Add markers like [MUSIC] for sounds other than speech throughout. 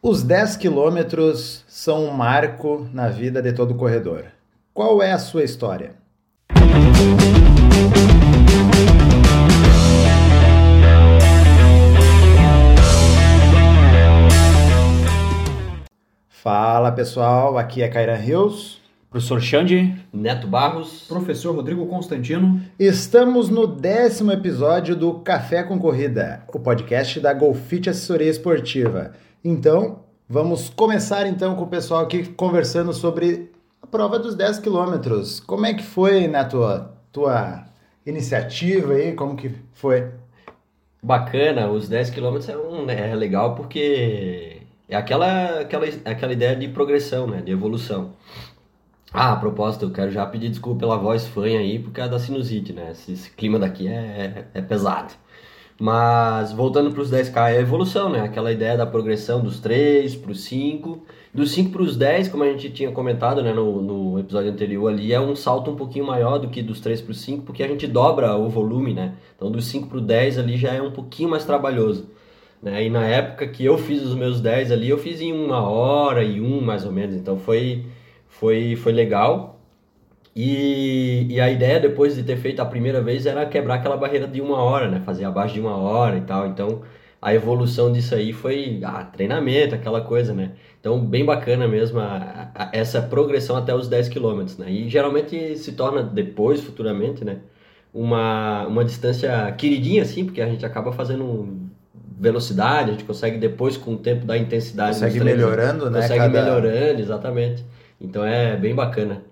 Os 10 quilômetros são um marco na vida de todo corredor. Qual é a sua história? Fala pessoal, aqui é Kairan Rios. Professor Xande, Neto Barros, Professor Rodrigo Constantino. Estamos no décimo episódio do Café com Corrida, o podcast da Golfite Assessoria Esportiva. Então, vamos começar então com o pessoal aqui conversando sobre a prova dos 10 quilômetros. Como é que foi, Neto, a tua iniciativa aí? Como que foi? Bacana, os 10 km é, um, é legal porque é aquela, aquela, aquela ideia de progressão, né? De evolução. Ah, a propósito, eu quero já pedir desculpa pela voz fanha aí, por causa da sinusite, né? Esse, esse clima daqui é, é pesado. Mas voltando para os 10K, é a evolução, né? Aquela ideia da progressão dos 3 para os 5. Dos 5 para os 10, como a gente tinha comentado né, no, no episódio anterior ali, é um salto um pouquinho maior do que dos 3 para os 5, porque a gente dobra o volume, né? Então dos 5 para o 10 ali já é um pouquinho mais trabalhoso. Né? E na época que eu fiz os meus 10 ali, eu fiz em uma hora e um mais ou menos. Então foi foi, foi legal. E, e a ideia, depois de ter feito a primeira vez, era quebrar aquela barreira de uma hora, né? Fazer abaixo de uma hora e tal. Então, a evolução disso aí foi ah, treinamento, aquela coisa, né? Então, bem bacana mesmo a, a, essa progressão até os 10 km, né? E geralmente se torna depois, futuramente, né? Uma, uma distância queridinha, assim, porque a gente acaba fazendo velocidade, a gente consegue depois, com o tempo da intensidade... Consegue melhorando, né? Consegue Cada... melhorando, exatamente. Então é bem bacana.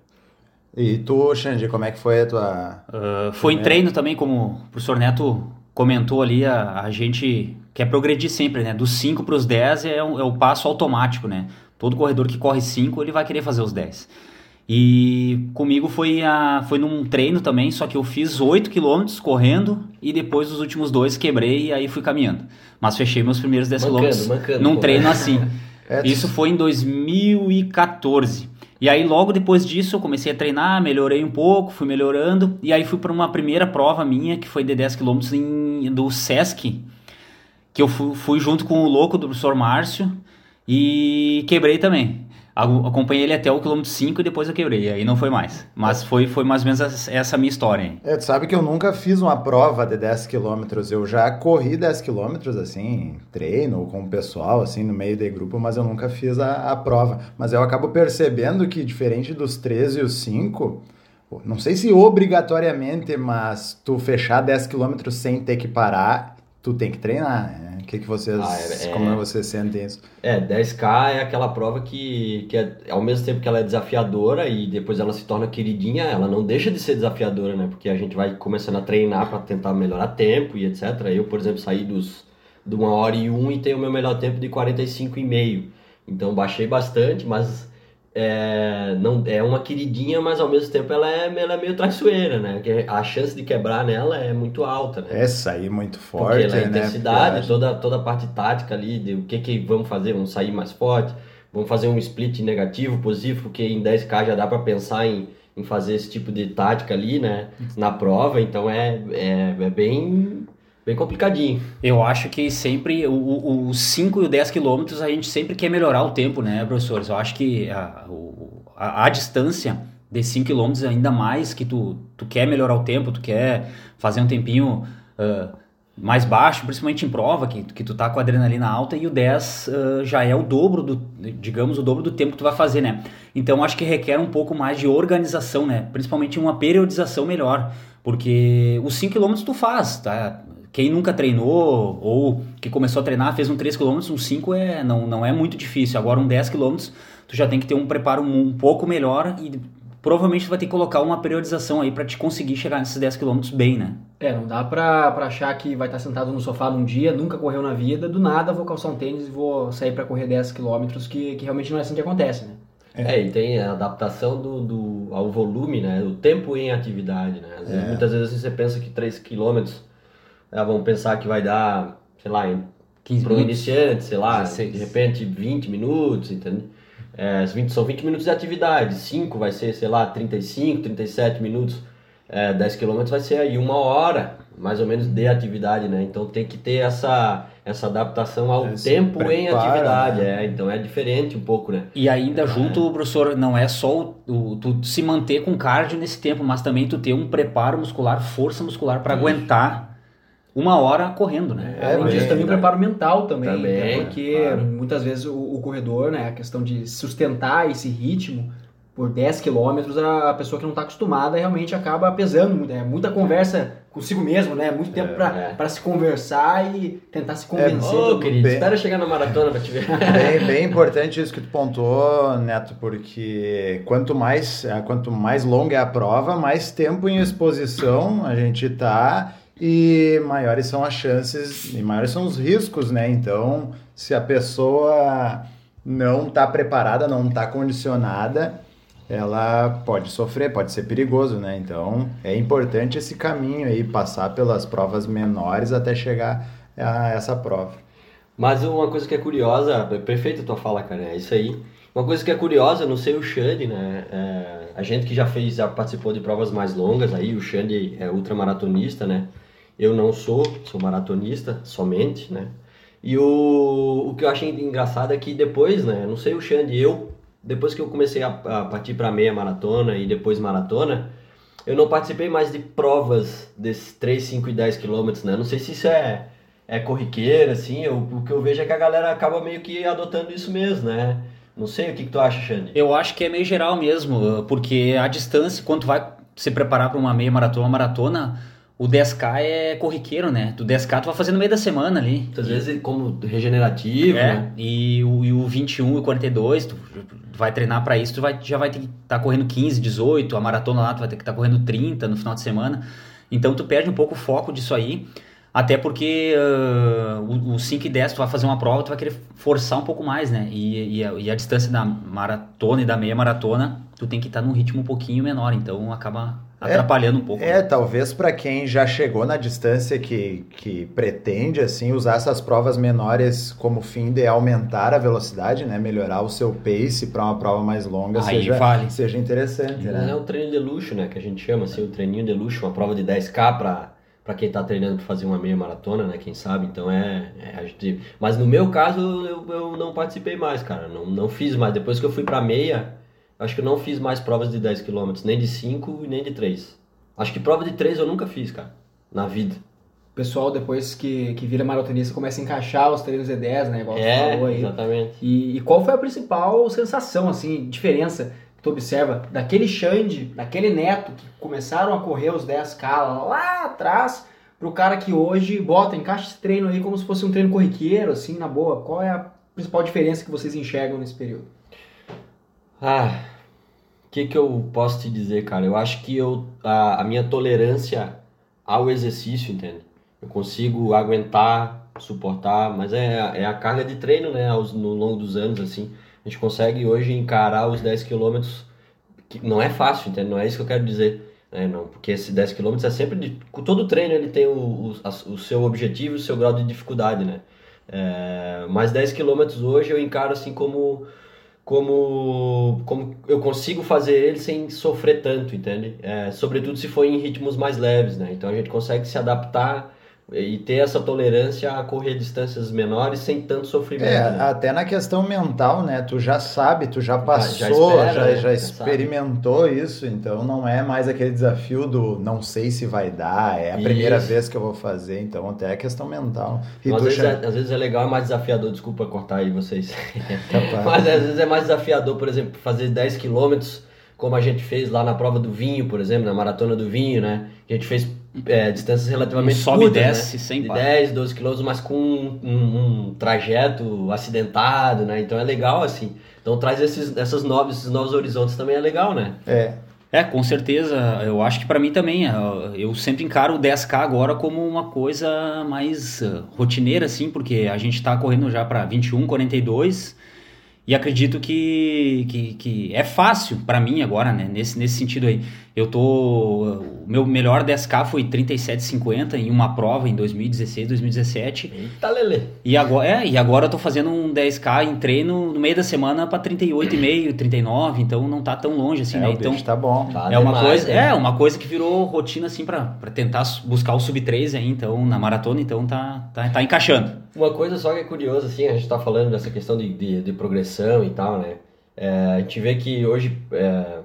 E tu, Xande, como é que foi a tua. Uh, foi em treino também, como o professor Neto comentou ali, a, a gente quer progredir sempre, né? Dos 5 para os 10 é, é o passo automático, né? Todo corredor que corre 5, ele vai querer fazer os 10. E comigo foi, a, foi num treino também, só que eu fiz 8 km correndo e depois os últimos dois quebrei e aí fui caminhando. Mas fechei meus primeiros 10 km num pô. treino assim. [LAUGHS] É, Isso foi em 2014. E aí logo depois disso eu comecei a treinar, melhorei um pouco, fui melhorando. E aí fui para uma primeira prova minha que foi de 10 km em, do Sesc, que eu fui, fui junto com o louco do professor Márcio e quebrei também acompanhei ele até o quilômetro 5 e depois eu quebrei, aí não foi mais. Mas foi, foi mais ou menos essa minha história. É, tu sabe que eu nunca fiz uma prova de 10 quilômetros, eu já corri 10 quilômetros, assim, treino com o pessoal, assim, no meio de grupo, mas eu nunca fiz a, a prova. Mas eu acabo percebendo que, diferente dos 13 e os 5, não sei se obrigatoriamente, mas tu fechar 10 quilômetros sem ter que parar, tu tem que treinar, né? O que, que vocês. Ah, é, como é, vocês sentem isso? É, 10K é aquela prova que, que é, ao mesmo tempo que ela é desafiadora e depois ela se torna queridinha, ela não deixa de ser desafiadora, né? Porque a gente vai começando a treinar para tentar melhorar tempo e etc. Eu, por exemplo, saí dos, de uma hora e um e tenho o meu melhor tempo de 45,5. Então baixei bastante, mas é, não, é uma queridinha, mas ao mesmo tempo ela é, ela é meio traiçoeira, né? Porque a chance de quebrar nela é muito alta, né? É sair muito forte, Porque ela é né? intensidade, toda, toda a parte tática ali, de o que, que vamos fazer, vamos sair mais forte, vamos fazer um split negativo, positivo, porque em 10k já dá para pensar em, em fazer esse tipo de tática ali, né? Na prova, então é, é, é bem bem complicadinho. Eu acho que sempre os 5 e o 10 quilômetros a gente sempre quer melhorar o tempo, né, professores? Eu acho que a, a, a distância de 5 quilômetros, ainda mais que tu, tu quer melhorar o tempo, tu quer fazer um tempinho uh, mais baixo, principalmente em prova, que, que tu tá com a adrenalina alta, e o 10 uh, já é o dobro do, digamos, o dobro do tempo que tu vai fazer, né? Então acho que requer um pouco mais de organização, né? Principalmente uma periodização melhor, porque os 5 km tu faz, tá? Quem nunca treinou ou que começou a treinar, fez um 3 km, um 5 é, não, não é muito difícil. Agora um 10 km, tu já tem que ter um preparo um pouco melhor e provavelmente tu vai ter que colocar uma periodização aí para te conseguir chegar nesses 10 km bem, né? É, não dá pra, pra achar que vai estar sentado no sofá num dia, nunca correu na vida, do nada vou calçar um tênis e vou sair para correr 10 km, que, que realmente não é assim que acontece, né? É, e tem a adaptação do, do, ao volume, né? O tempo em atividade, né? Vezes, é. Muitas vezes você pensa que 3 km ah, vamos pensar que vai dar, sei lá, 15 para um iniciante, sei lá, 16. de repente 20 minutos, entende? É, 20, são 20 minutos de atividade, 5 vai ser, sei lá, 35, 37 minutos, é, 10 km vai ser aí uma hora, mais ou menos de atividade, né? Então tem que ter essa, essa adaptação ao Esse tempo em preparo, atividade, né? é. Então é diferente um pouco, né? E ainda junto, professor, não é só o, o- tu se manter com cardio nesse tempo, mas também tu ter um preparo muscular, força muscular para aguentar uma hora correndo, né? É, Além disso, bem, também o né? preparo mental também, Também, né? porque claro. muitas vezes o, o corredor, né, a questão de sustentar esse ritmo por 10 quilômetros, a, a pessoa que não está acostumada realmente acaba pesando muito, é muita conversa consigo mesmo, né? Muito tempo é. para se conversar e tentar se É, convencer. Ô, do- querido, bem- espera chegar na maratona pra te ver. [LAUGHS] Bem, bem importante isso que tu pontuou, Neto, porque quanto mais, quanto mais longa é a prova, mais tempo em exposição a gente tá e maiores são as chances e maiores são os riscos, né? Então, se a pessoa não está preparada, não está condicionada, ela pode sofrer, pode ser perigoso, né? Então, é importante esse caminho aí, passar pelas provas menores até chegar a essa prova. Mas uma coisa que é curiosa, perfeita tua fala, cara, é isso aí. Uma coisa que é curiosa, não sei o Xande, né? é, a gente que já fez, já participou de provas mais longas aí, o Xande é ultramaratonista, né? Eu não sou, sou maratonista somente, né? E o, o que eu achei engraçado é que depois, né? Não sei o Xande, eu, depois que eu comecei a, a partir para meia maratona e depois maratona, eu não participei mais de provas desses 3, 5 e 10 quilômetros, né? Não sei se isso é, é corriqueira, assim, eu, o que eu vejo é que a galera acaba meio que adotando isso mesmo, né? Não sei, o que, que tu acha, Xande? Eu acho que é meio geral mesmo, porque a distância, quando tu vai se preparar para uma meia maratona, uma maratona, o 10K é corriqueiro, né? Do 10K tu vai fazer no meio da semana ali. Muitas vezes como regenerativo, É, né? e o, e o 21 e o 42, tu vai treinar para isso, tu vai, já vai ter que estar correndo 15, 18, a maratona lá tu vai ter que estar correndo 30 no final de semana. Então tu perde um pouco o foco disso aí, até porque ah, o, o 5 e 10 tu vai fazer uma prova, tu vai querer forçar um pouco mais, né? E, e, a, e a distância da maratona e da meia maratona, tu tem que estar num ritmo um pouquinho menor, então acaba atrapalhando um pouco. É, talvez para quem já chegou na distância que, que pretende assim usar essas provas menores como fim de aumentar a velocidade, né, melhorar o seu pace para uma prova mais longa Aí seja, vale. seja interessante, É né? o treino de luxo, né? Que a gente chama assim, o treininho de luxo, uma prova de 10K pra, pra quem tá treinando pra fazer uma meia maratona, né? Quem sabe, então é. é, a gente- Mas no meu caso, eu, eu não participei mais, cara. Não, não fiz mais. Depois que eu fui pra meia, acho que eu não fiz mais provas de 10 km, nem de 5 e nem de 3. Acho que prova de 3 eu nunca fiz, cara. Na vida. O pessoal, depois que, que vira maratonista, começa a encaixar os treinos de 10, né? Igual É, falou aí. exatamente. E, e qual foi a principal sensação, assim, diferença que tu observa daquele Xande, daquele Neto que começaram a correr os 10K lá atrás, pro cara que hoje bota, encaixa esse treino aí como se fosse um treino corriqueiro, assim, na boa. Qual é a principal diferença que vocês enxergam nesse período? Ah, o que, que eu posso te dizer, cara? Eu acho que eu, a, a minha tolerância ao exercício, entende? Eu consigo aguentar, suportar, mas é, é a carga de treino, né? Aos, no longo dos anos, assim. A gente consegue hoje encarar os 10 quilômetros, que não é fácil, entende? Não é isso que eu quero dizer. Né? Não, porque esse 10 quilômetros é sempre de... Todo treino ele tem o, o, o seu objetivo o seu grau de dificuldade, né? É, mas 10 quilômetros hoje eu encaro assim como como, como eu consigo fazer ele sem sofrer tanto, entende? É, sobretudo se for em ritmos mais leves, né? Então a gente consegue se adaptar e ter essa tolerância a correr distâncias menores sem tanto sofrimento. É, né? até na questão mental, né? Tu já sabe, tu já passou, já, espera, já, né? Já experimentou isso, então não é mais aquele desafio do não sei se vai dar, é a primeira Isso. vez que eu vou fazer, então até é questão mental. E Às vezes, já- é, às vezes é legal, é mais desafiador, desculpa cortar aí vocês. Capaz. [LAUGHS] Mas às vezes é mais desafiador, por exemplo, fazer 10 quilômetros, como a gente fez lá na prova do vinho, por exemplo, na maratona do vinho, né? A gente fez é, distâncias relativamente Um sobe e curtas, desce né? sem de parar. 10, 12 quilômetros, mas com um, um- um trajeto acidentado, né? Então é legal, assim. Então traz esses, essas novas, esses novos horizontes também é legal, né? É, É, com certeza. Eu acho que para mim também. é, Eu sempre encaro o 10K agora como uma coisa mais eh, rotineira, assim, porque a gente tá correndo já para 21, 42 E acredito que, que, que é fácil para mim agora, né? Nesse, nesse sentido aí. Eu tô. O meu melhor 10K foi 37,50 em uma prova em 2016, 2017. Eita, Lele. E agora, é, e agora eu tô fazendo um 10K em treino no meio da semana para 38,5, 39, então não tá tão longe assim, É, né? o Então tá bom. Tá é uma demais, coisa, né? é uma coisa que virou rotina assim para tentar buscar o sub 3 aí, então na maratona, então tá tá, tá encaixando. Uma coisa só que é curiosa, assim, a gente tá falando dessa questão de, de, de progressão e tal, né? É, a gente vê que hoje, é,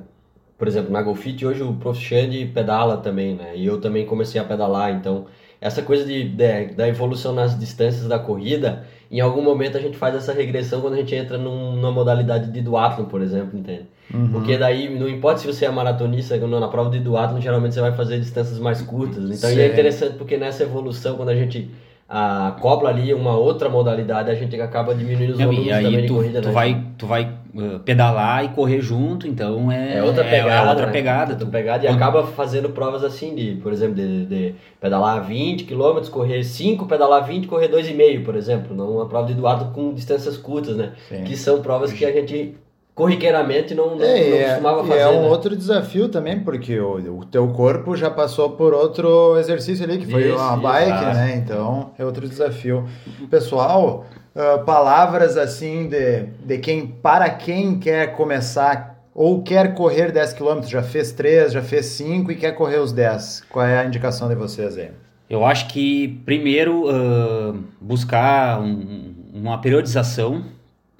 por exemplo, na Golfit, hoje o Prof. Xande pedala também, né? E eu também comecei a pedalar, então essa coisa de, de- da evolução nas distâncias da corrida, em algum momento a gente faz essa regressão quando a gente entra num- numa modalidade de duatlon, por exemplo, entende? Uhum. Porque daí, não importa se você é maratonista, na prova de duatlon, geralmente você vai fazer distâncias mais curtas. Então, e é interessante porque nessa evolução, quando a gente ah, acopla ali uma outra modalidade, a gente acaba diminuindo os Não, volumes e também aí de tu, corrida, tu né? vai tu vai uh, pedalar e correr junto, então é É outra pegada, é outra né? pegada. Tu- pegada e quando- acaba fazendo provas assim de, por exemplo, de, de pedalar 20 km, correr 5, pedalar 20, correr 2,5, por exemplo, numa prova de duatlon com distâncias curtas, né? Sim. Que são provas que a gente corriqueiramente não, não, É, e não é, costumava fazer, é um né? outro desafio também, porque o, o teu corpo já passou por outro exercício ali, que foi Isso, uma bike, exato. né? Então é outro desafio. Pessoal, ah, palavras assim de, de quem, para quem quer começar ou quer correr 10 km, já fez 3, já fez 5 e quer correr os 10. Qual é a indicação de vocês aí? Eu acho que primeiro uh, buscar um- uma periodização,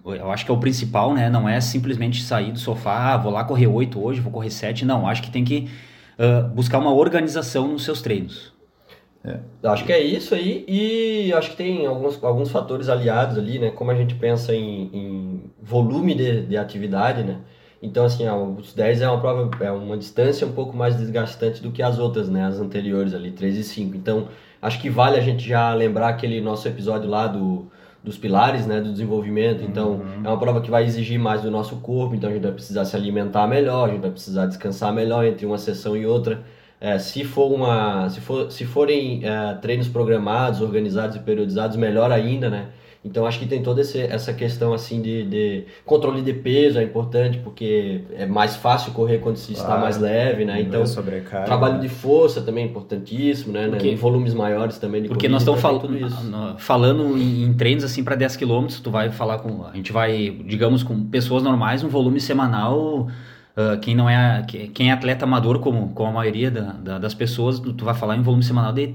eu acho que é o principal, né? Não é simplesmente sair do sofá, ah, vou lá correr 8 hoje, vou correr 7. Não, acho que tem que uh, buscar uma organização nos seus treinos. Acho que é isso aí, e acho que tem alguns, alguns fatores aliados ali, né? Como a gente pensa em, em volume de, de atividade, né? Então, assim, ó, os 10 é uma prova, é uma distância um pouco mais desgastante do que as outras, né? As anteriores ali, 3 e 5. Então, acho que vale a gente já lembrar aquele nosso episódio lá do, dos pilares, né? Do desenvolvimento. Então, é uma prova que vai exigir mais do nosso corpo, então a gente vai precisar se alimentar melhor, a gente vai precisar descansar melhor entre uma sessão e outra. É, se for uma, se, for, se forem é, treinos programados, organizados e periodizados, melhor ainda, né? Então acho que tem toda esse, essa questão assim de, de controle de peso é importante porque é mais fácil correr quando se está Claro. mais leve, né? Então sobrecarga. trabalho de força também é importantíssimo, né? Porque- Em volumes maiores também de Porque corrida, nós estamos então fal tem tudo isso. no- falando em, em treinos assim para 10 km, tu vai falar com a gente vai, digamos, com pessoas normais, um volume semanal ah, quem não é que- quem é atleta amador como, como a maioria da- da- das pessoas, tu, tu vai falar em um volume semanal de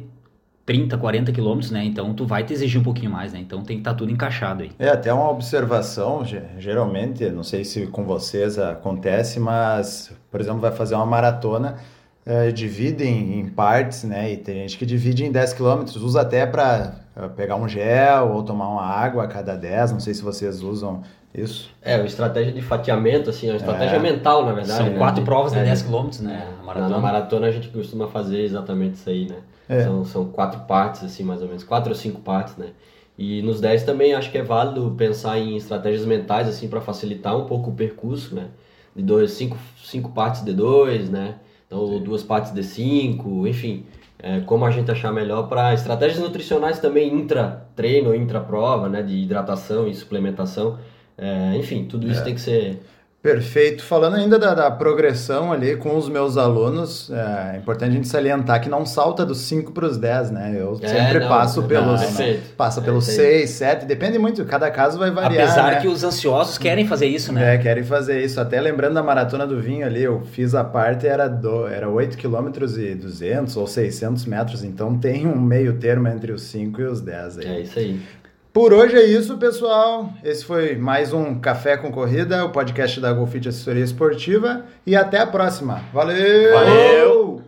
30, 40 quilômetros, né? Então tu vai te exigir um pouquinho mais, né? Então tem que estar tudo encaixado aí. É, até uma observação, ge- geralmente, não sei se com vocês acontece, mas, por exemplo, vai fazer uma maratona, eh, divide em, em partes, né? E tem gente que divide em 10 quilômetros, usa até para pegar um gel ou tomar uma água a cada 10, não sei se vocês usam isso. É, uma estratégia de fatiamento, assim, é uma estratégia É. mental, na verdade. São né? quatro provas de É, 10 km, né? É, na, maratona. na maratona a gente costuma fazer exatamente isso aí, né? É. São, são quatro partes, assim, mais ou menos. Quatro ou cinco partes, né? E nos 10 também acho que é válido pensar em estratégias mentais, assim, para facilitar um pouco o percurso, né? De dois, cinco, cinco partes de dois, né? Então, ou duas partes de cinco, enfim. É, como a gente achar melhor para estratégias nutricionais também intra-treino, intra-prova, né? De hidratação e suplementação. É, enfim, tudo isso tem que ser Perfeito. Falando ainda da, da progressão ali com os meus alunos, é importante a gente salientar que não salta dos 5 para os 10, né? Eu É, sempre não, passo não, pelos, perfeito. passa É pelos isso aí. 6, 7, depende muito, cada caso vai variar, Apesar né? que os ansiosos querem fazer isso, né? É, querem fazer isso. Até lembrando da maratona do vinho ali, eu fiz a parte, era, do, era 8 km e 200 ou 600 metros, então tem um meio termo entre os 5 e os 10 aí. É isso aí. Por hoje é isso, pessoal. Esse foi mais um Café com Corrida, o podcast da Golfit Assessoria Esportiva. E até a próxima. Valeu! Valeu!